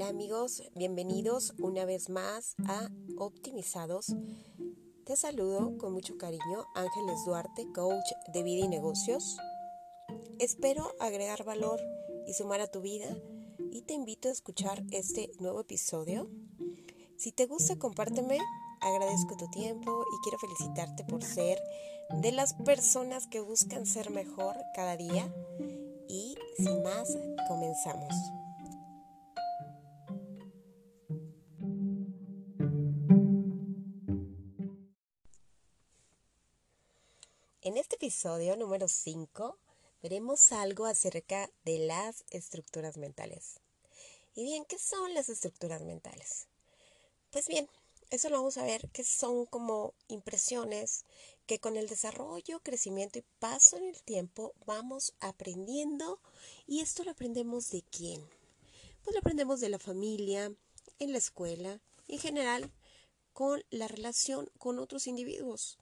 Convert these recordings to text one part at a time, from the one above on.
Hola amigos, bienvenidos una vez más a Optimizados. Te saludo con mucho cariño, Ángeles Duarte, coach de vida y negocios. Espero agregar valor y sumar a tu vida y te invito a escuchar este nuevo episodio. Si te gusta, compárteme, agradezco tu tiempo y quiero felicitarte por ser de las personas que buscan ser mejor cada día. Y sin más, comenzamos. En este episodio número 5 veremos algo acerca de las estructuras mentales. Y bien, ¿qué son las estructuras mentales? Pues bien, eso lo vamos a ver que son como impresiones que con el desarrollo, crecimiento y paso en el tiempo vamos aprendiendo. ¿Y esto lo aprendemos de quién? Pues lo aprendemos de la familia, en la escuela, en general, con la relación con otros individuos.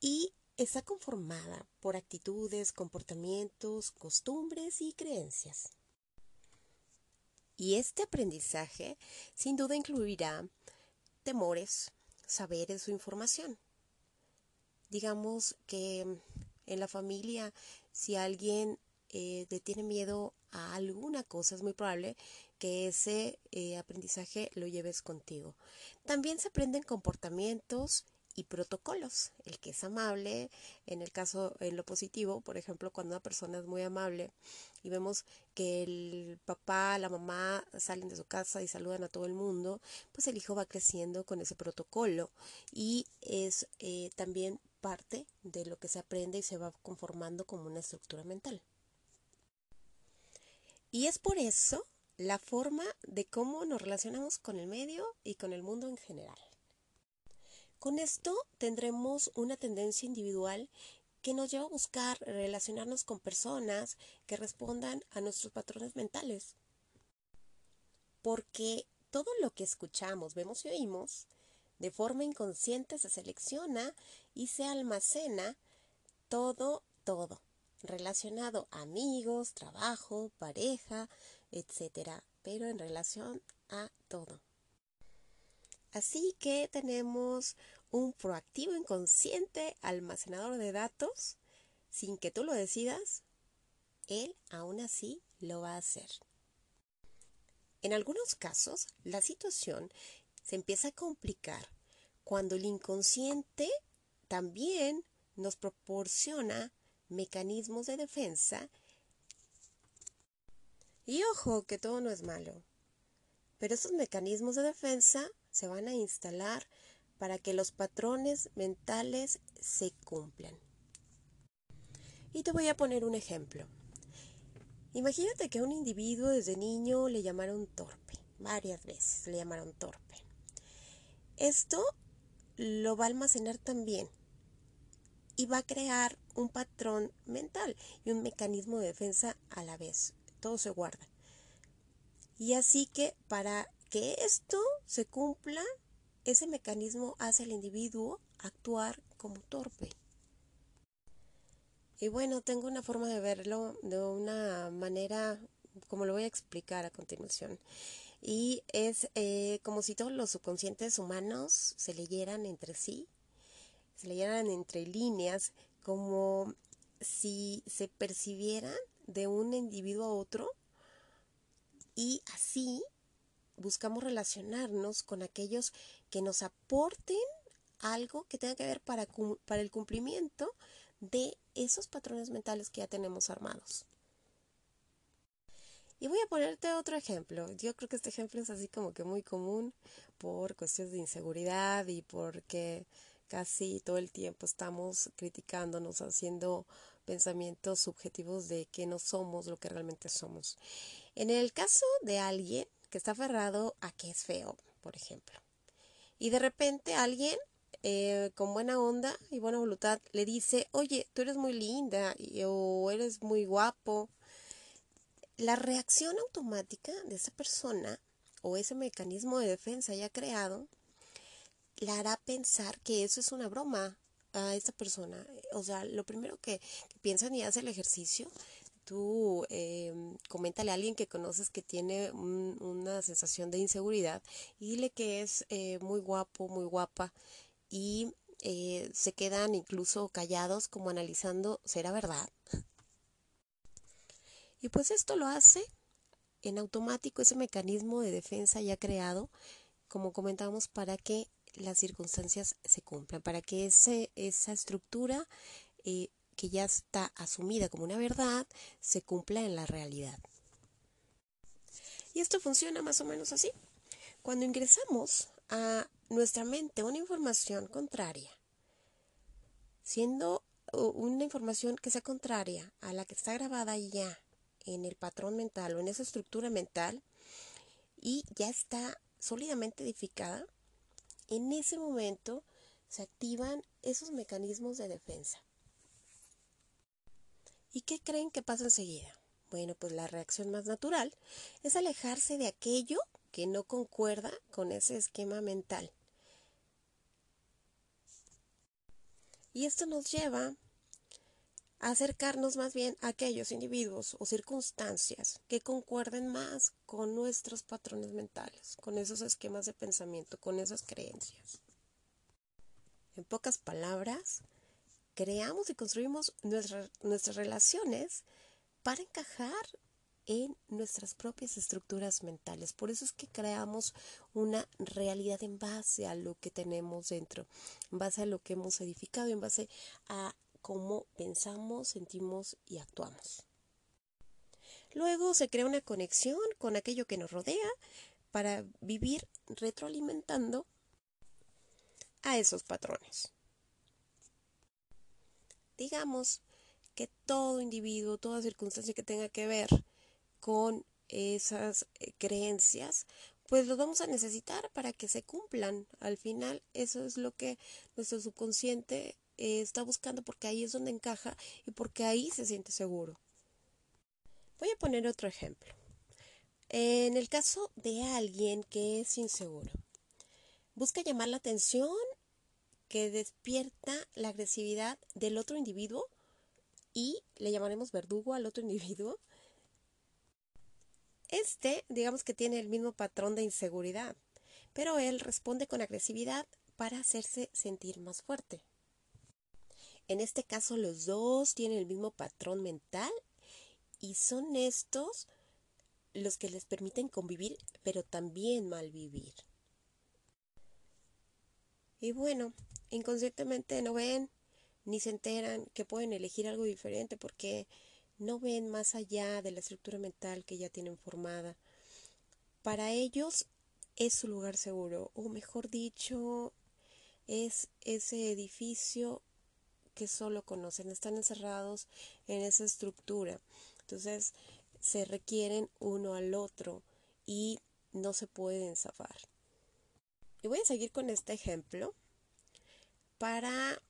Y está conformada por actitudes, comportamientos, costumbres y creencias. Y este aprendizaje sin duda incluirá temores, saberes o información. Digamos que en la familia, si alguien eh, le tiene miedo a alguna cosa, es muy probable que ese eh, aprendizaje lo lleves contigo. También se aprenden comportamientos y protocolos. El que es amable, en el caso, en lo positivo, por ejemplo, cuando una persona es muy amable y vemos que el papá, la mamá salen de su casa y saludan a todo el mundo, pues el hijo va creciendo con ese protocolo y es eh, también parte de lo que se aprende y se va conformando como una estructura mental. Y es por eso la forma de cómo nos relacionamos con el medio y con el mundo en general. Con esto tendremos una tendencia individual que nos lleva a buscar relacionarnos con personas que respondan a nuestros patrones mentales. Porque todo lo que escuchamos, vemos y oímos, de forma inconsciente se selecciona y se almacena todo, todo, relacionado a amigos, trabajo, pareja, etcétera, pero en relación a todo. Así que tenemos un proactivo inconsciente almacenador de datos sin que tú lo decidas, él aún así lo va a hacer. En algunos casos, la situación se empieza a complicar cuando el inconsciente también nos proporciona mecanismos de defensa. Y ojo, que todo no es malo. Pero esos mecanismos de defensa se van a instalar para que los patrones mentales se cumplan. Y te voy a poner un ejemplo. Imagínate que a un individuo desde niño le llamaron torpe, varias veces le llamaron torpe. Esto lo va a almacenar también y va a crear un patrón mental y un mecanismo de defensa a la vez. Todo se guarda. Y así que para que esto se cumpla, ese mecanismo hace al individuo actuar como torpe. Y bueno, tengo una forma de verlo de una manera como lo voy a explicar a continuación. Y es eh, como si todos los subconscientes humanos se leyeran entre sí, se leyeran entre líneas, como si se percibieran de un individuo a otro y así buscamos relacionarnos con aquellos que nos aporten algo que tenga que ver para, para el cumplimiento de esos patrones mentales que ya tenemos armados. Y voy a ponerte otro ejemplo. Yo creo que este ejemplo es así como que muy común por cuestiones de inseguridad y porque casi todo el tiempo estamos criticándonos, haciendo pensamientos subjetivos de que no somos lo que realmente somos. En el caso de alguien que está aferrado a que es feo, por ejemplo. Y de repente alguien eh, con buena onda y buena voluntad le dice, oye, tú eres muy linda o eres muy guapo. La reacción automática de esa persona o ese mecanismo de defensa ya creado la hará pensar que eso es una broma a esa persona. O sea, lo primero que, que piensan y hace el ejercicio tú eh, coméntale a alguien que conoces que tiene una sensación de inseguridad y dile que es eh, muy guapo, muy guapa y eh, se quedan incluso callados como analizando, ¿será verdad? Y pues esto lo hace en automático ese mecanismo de defensa ya creado, como comentábamos, para que las circunstancias se cumplan, para que ese, esa estructura eh, que ya está asumida como una verdad se cumpla en la realidad. Y esto funciona más o menos así. Cuando ingresamos a nuestra mente una información contraria, siendo una información que sea contraria a la que está grabada ya en el patrón mental o en esa estructura mental y ya está sólidamente edificada, en ese momento se activan esos mecanismos de defensa. ¿Y qué creen que pasa enseguida? Bueno, pues la reacción más natural es alejarse de aquello que no concuerda con ese esquema mental. Y esto nos lleva a acercarnos más bien a aquellos individuos o circunstancias que concuerden más con nuestros patrones mentales, con esos esquemas de pensamiento, con esas creencias. En pocas palabras, creamos y construimos nuestras relaciones para encajar en nuestras propias estructuras mentales. Por eso es que creamos una realidad en base a lo que tenemos dentro, en base a lo que hemos edificado, en base a cómo pensamos, sentimos y actuamos. Luego se crea una conexión con aquello que nos rodea para vivir retroalimentando a esos patrones. Digamos que todo individuo, toda circunstancia que tenga que ver con esas eh, creencias, pues los vamos a necesitar para que se cumplan. Al final, eso es lo que nuestro subconsciente eh, está buscando porque ahí es donde encaja y porque ahí se siente seguro. Voy a poner otro ejemplo. En el caso de alguien que es inseguro, busca llamar la atención que despierta la agresividad del otro individuo y le llamaremos verdugo al otro individuo. Este, digamos que tiene el mismo patrón de inseguridad, pero él responde con agresividad para hacerse sentir más fuerte. En este caso los dos tienen el mismo patrón mental y son estos los que les permiten convivir, pero también malvivir. Y bueno, inconscientemente no ven ni se enteran que pueden elegir algo diferente porque no ven más allá de la estructura mental que ya tienen formada. Para ellos es su lugar seguro, o mejor dicho, es ese edificio que solo conocen, están encerrados en esa estructura. Entonces se requieren uno al otro y no se pueden zafar. Y voy a seguir con este ejemplo para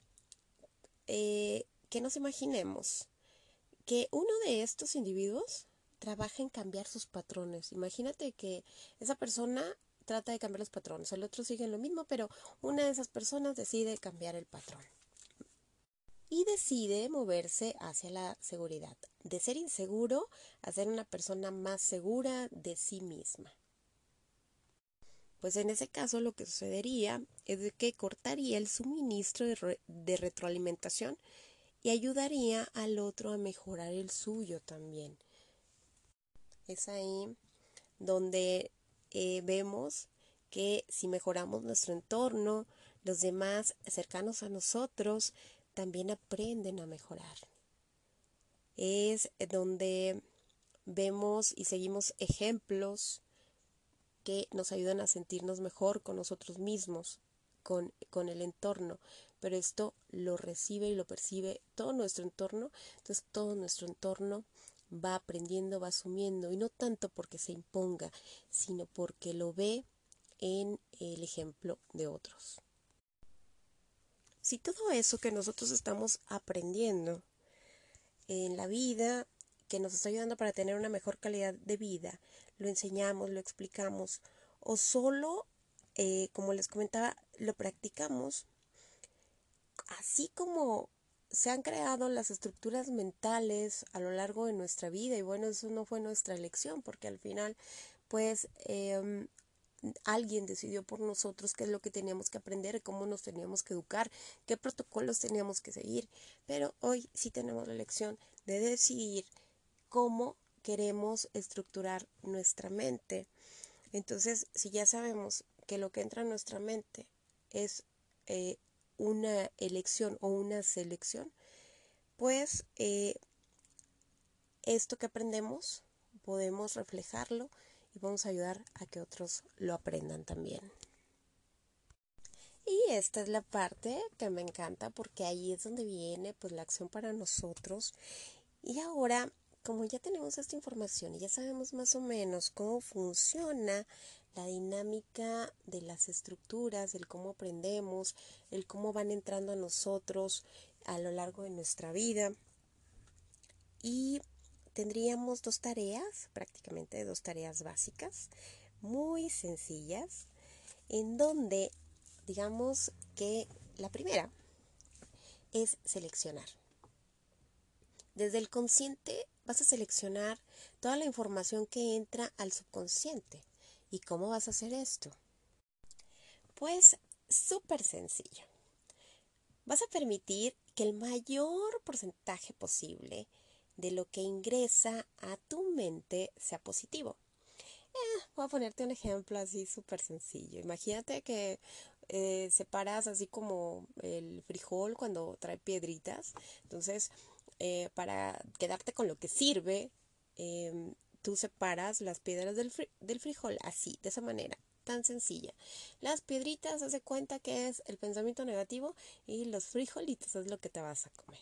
eh, que nos imaginemos que uno de estos individuos trabaja en cambiar sus patrones. Imagínate que esa persona trata de cambiar los patrones, el otro sigue lo mismo, pero una de esas personas decide cambiar el patrón. Y decide moverse hacia la seguridad, de ser inseguro a ser una persona más segura de sí misma. Pues en ese caso lo que sucedería es que cortaría el suministro de, retroalimentación y ayudaría al otro a mejorar el suyo también. Es ahí donde eh, vemos que si mejoramos nuestro entorno, los demás cercanos a nosotros también aprenden a mejorar. Es donde vemos y seguimos ejemplos que nos ayudan a sentirnos mejor con nosotros mismos, con, con el entorno, pero esto lo recibe y lo percibe todo nuestro entorno, entonces todo nuestro entorno va aprendiendo, va asumiendo, y no tanto porque se imponga, sino porque lo ve en el ejemplo de otros. Si todo eso que nosotros estamos aprendiendo en la vida, que nos está ayudando para tener una mejor calidad de vida, lo enseñamos, lo explicamos, o solo, eh, como les comentaba, lo practicamos, así como se han creado las estructuras mentales a lo largo de nuestra vida y bueno, eso no fue nuestra elección porque al final pues em, alguien decidió por nosotros qué es lo que teníamos que aprender, cómo nos teníamos que educar, qué protocolos teníamos que seguir. Pero hoy sí tenemos la elección de decidir cómo queremos estructurar nuestra mente. Entonces, si ya sabemos que lo que entra en nuestra mente es eh, una elección o una selección, pues eh, esto que aprendemos podemos reflejarlo y vamos a ayudar a que otros lo aprendan también. Y esta es la parte que me encanta porque ahí es donde viene pues la acción para nosotros. Y ahora, como ya tenemos esta información y ya sabemos más o menos cómo funciona la dinámica de las estructuras, el cómo aprendemos, el cómo van entrando a nosotros a lo largo de nuestra vida. Y tendríamos dos tareas, prácticamente dos tareas básicas, muy sencillas, en donde digamos que la primera es seleccionar. Desde el consciente vas a seleccionar toda la información que entra al subconsciente. ¿Y cómo vas a hacer esto? Pues súper sencillo. Vas a permitir que el mayor porcentaje posible de lo que ingresa a tu mente sea positivo. Eh, voy a ponerte un ejemplo así súper sencillo. Imagínate que eh, separas así como el frijol cuando trae piedritas. Entonces, eh, para quedarte con lo que sirve, em, tú separas las piedras del, del frijol así, de esa manera tan sencilla. Las piedritas, hace cuenta que es el pensamiento negativo y los frijolitos es lo que te vas a comer.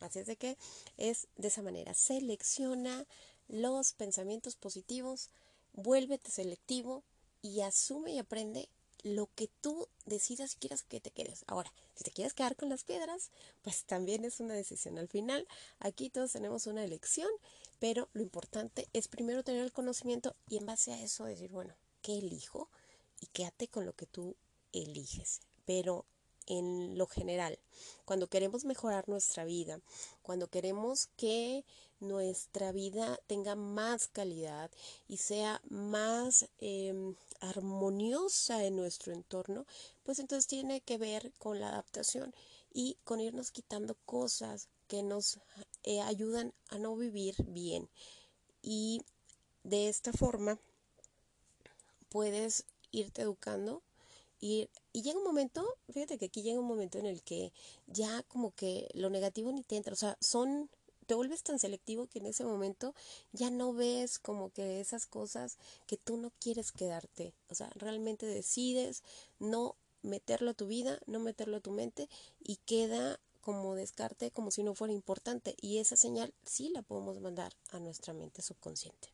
Así es de que es de esa manera. Selecciona los pensamientos positivos, vuélvete selectivo y asume y aprende lo que tú decidas si quieras que te quedes. Ahora, si te quieres quedar con las piedras, pues también es una decisión. Al final, aquí todos tenemos una elección, pero lo importante es primero tener el conocimiento y en base a eso decir, bueno, ¿qué elijo? Y quédate con lo que tú eliges. Pero en lo general, cuando queremos mejorar nuestra vida, cuando queremos que nuestra vida tenga más calidad y sea más em, armoniosa en nuestro entorno, pues entonces tiene que ver con la adaptación y con irnos quitando cosas que nos eh, ayudan a no vivir bien. Y de esta forma puedes irte educando y, llega un momento, fíjate que aquí llega un momento en el que ya como que lo negativo ni te entra, o sea, son, te vuelves tan selectivo que en ese momento ya no ves como que esas cosas que tú no quieres quedarte, o sea, realmente decides no meterlo a tu vida, no meterlo a tu mente y queda como descarte como si no fuera importante y esa señal sí la podemos mandar a nuestra mente subconsciente.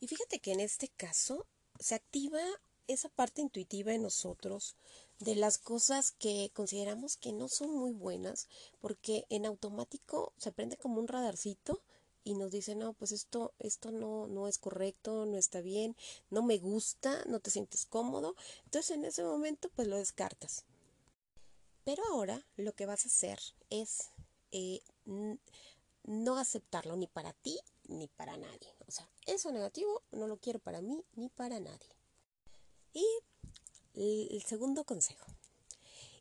Y fíjate que en este caso se activa esa parte intuitiva en nosotros de las cosas que consideramos que no son muy buenas, porque en automático se prende como un radarcito y nos dice, no, pues esto, esto no, no es correcto, no está bien, no me gusta, no te sientes cómodo. Entonces en ese momento pues lo descartas. Pero ahora lo que vas a hacer es eh, no aceptarlo ni para ti ni para nadie. O sea, eso negativo no lo quiero para mí ni para nadie. Y el segundo consejo,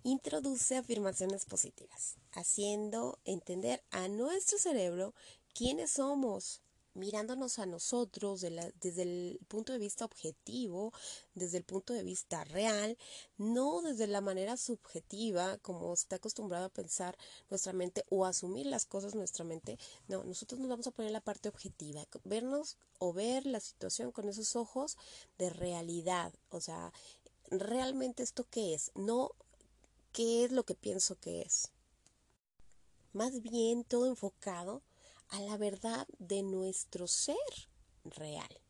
introduce afirmaciones positivas, haciendo entender a nuestro cerebro quiénes somos, mirándonos a nosotros desde el punto de vista objetivo, desde el punto de vista real, no desde la manera subjetiva como está acostumbrado a pensar nuestra mente o asumir las cosas nuestra mente. No, nosotros nos vamos a poner la parte objetiva, vernos o ver la situación con esos ojos de realidad, o sea, realmente esto qué es, no qué es lo que pienso que es. Más bien todo enfocado a la verdad de nuestro ser real.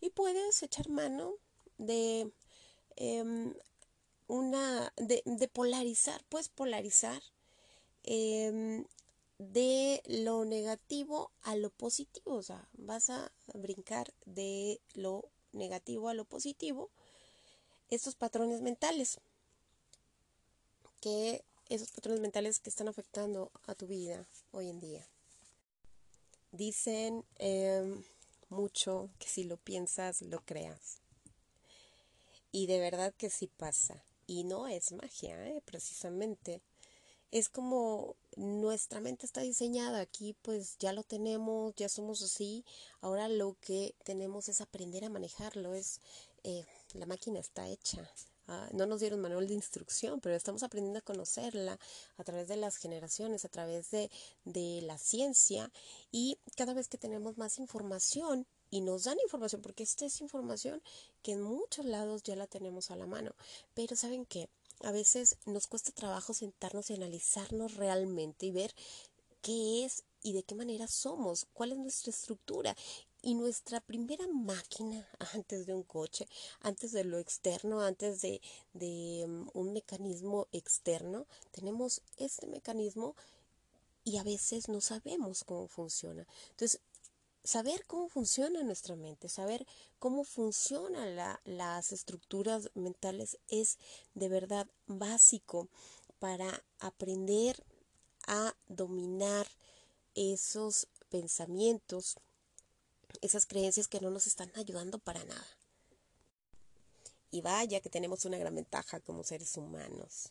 Y puedes echar mano de em, una de, polarizar, puedes polarizar em, de lo negativo a lo positivo, o sea, vas a brincar de lo negativo a lo positivo estos patrones mentales que esos patrones mentales que están afectando a tu vida hoy en día. Dicen em, mucho que si lo piensas, lo creas. Y de verdad que sí pasa. Y no es magia, ¿eh? precisamente. Es como nuestra mente está diseñada aquí, pues ya lo tenemos, ya somos así. Ahora lo que tenemos es aprender a manejarlo. Es eh, la máquina está hecha. Ah, no nos dieron manual de instrucción, pero estamos aprendiendo a conocerla a través de las generaciones, a través de, de la ciencia. Y cada vez que tenemos más información y nos dan información, porque esta es información que en muchos lados ya la tenemos a la mano, pero ¿saben qué? A veces nos cuesta trabajo sentarnos y analizarnos realmente y ver qué es y de qué manera somos, cuál es nuestra estructura y nuestra primera máquina antes de un coche, antes de lo externo, antes de, de um, un mecanismo externo, tenemos este mecanismo y a veces no sabemos cómo funciona. Entonces, saber cómo funciona nuestra mente, saber cómo funcionan las estructuras mentales es de verdad básico para aprender a dominar esos pensamientos esas creencias que no nos están ayudando para nada. Y vaya que tenemos una gran ventaja como seres humanos,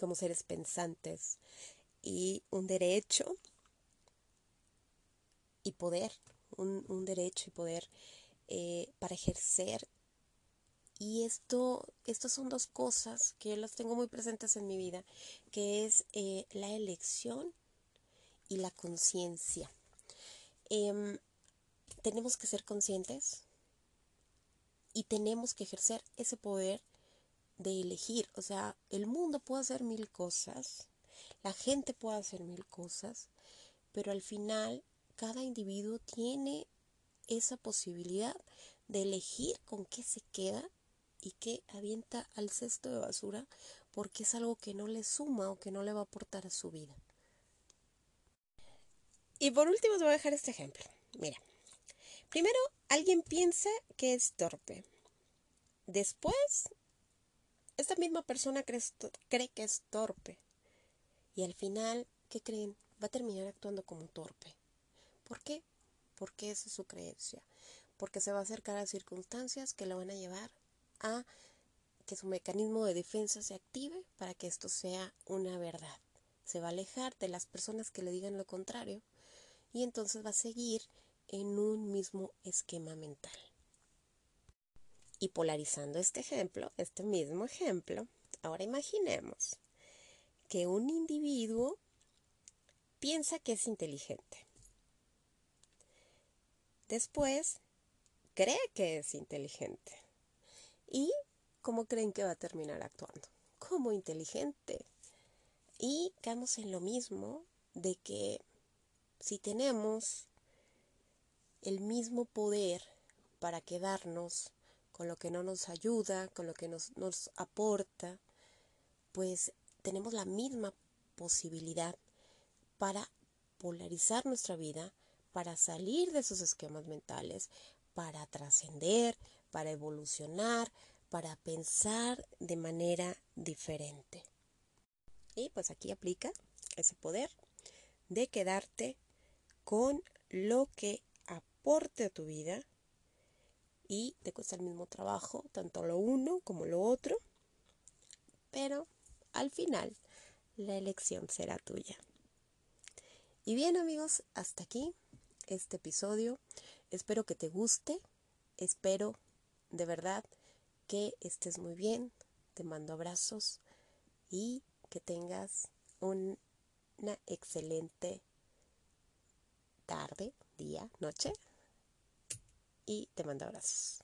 como seres pensantes, y un derecho y poder, un, derecho y poder eh, para ejercer. Y esto, estas son dos cosas que las tengo muy presentes en mi vida, que es eh, la elección y la conciencia. Em, tenemos que ser conscientes y tenemos que ejercer ese poder de elegir. O sea, el mundo puede hacer mil cosas, la gente puede hacer mil cosas, pero al final cada individuo tiene esa posibilidad de elegir con qué se queda y qué avienta al cesto de basura porque es algo que no le suma o que no le va a aportar a su vida. Y por último te voy a dejar este ejemplo. Mira, Primero, alguien piensa que es torpe. Después, esta misma persona cree, que es torpe. Y al final, ¿qué creen? Va a terminar actuando como torpe. ¿Por qué? Porque esa es su creencia. Porque se va a acercar a circunstancias que lo van a llevar a que su mecanismo de defensa se active para que esto sea una verdad. Se va a alejar de las personas que le digan lo contrario y entonces va a seguir en un mismo esquema mental. Y polarizando este ejemplo, este mismo ejemplo, ahora imaginemos que un individuo piensa que es inteligente. Después, cree que es inteligente. ¿Y cómo creen que va a terminar actuando? Como inteligente. Y quedamos en lo mismo de que si tenemos el mismo poder para quedarnos con lo que no nos ayuda, con lo que nos, nos aporta, pues tenemos la misma posibilidad para polarizar nuestra vida, para salir de esos esquemas mentales, para trascender, para evolucionar, para pensar de manera diferente. Y pues aquí aplica ese poder de quedarte con lo que aporte a tu vida y te cuesta el mismo trabajo, tanto lo uno como lo otro, pero al final la elección será tuya. Y bien amigos, hasta aquí este episodio. Espero que te guste, espero de verdad que estés muy bien, te mando abrazos y que tengas una excelente tarde, día, noche y te mando abrazos.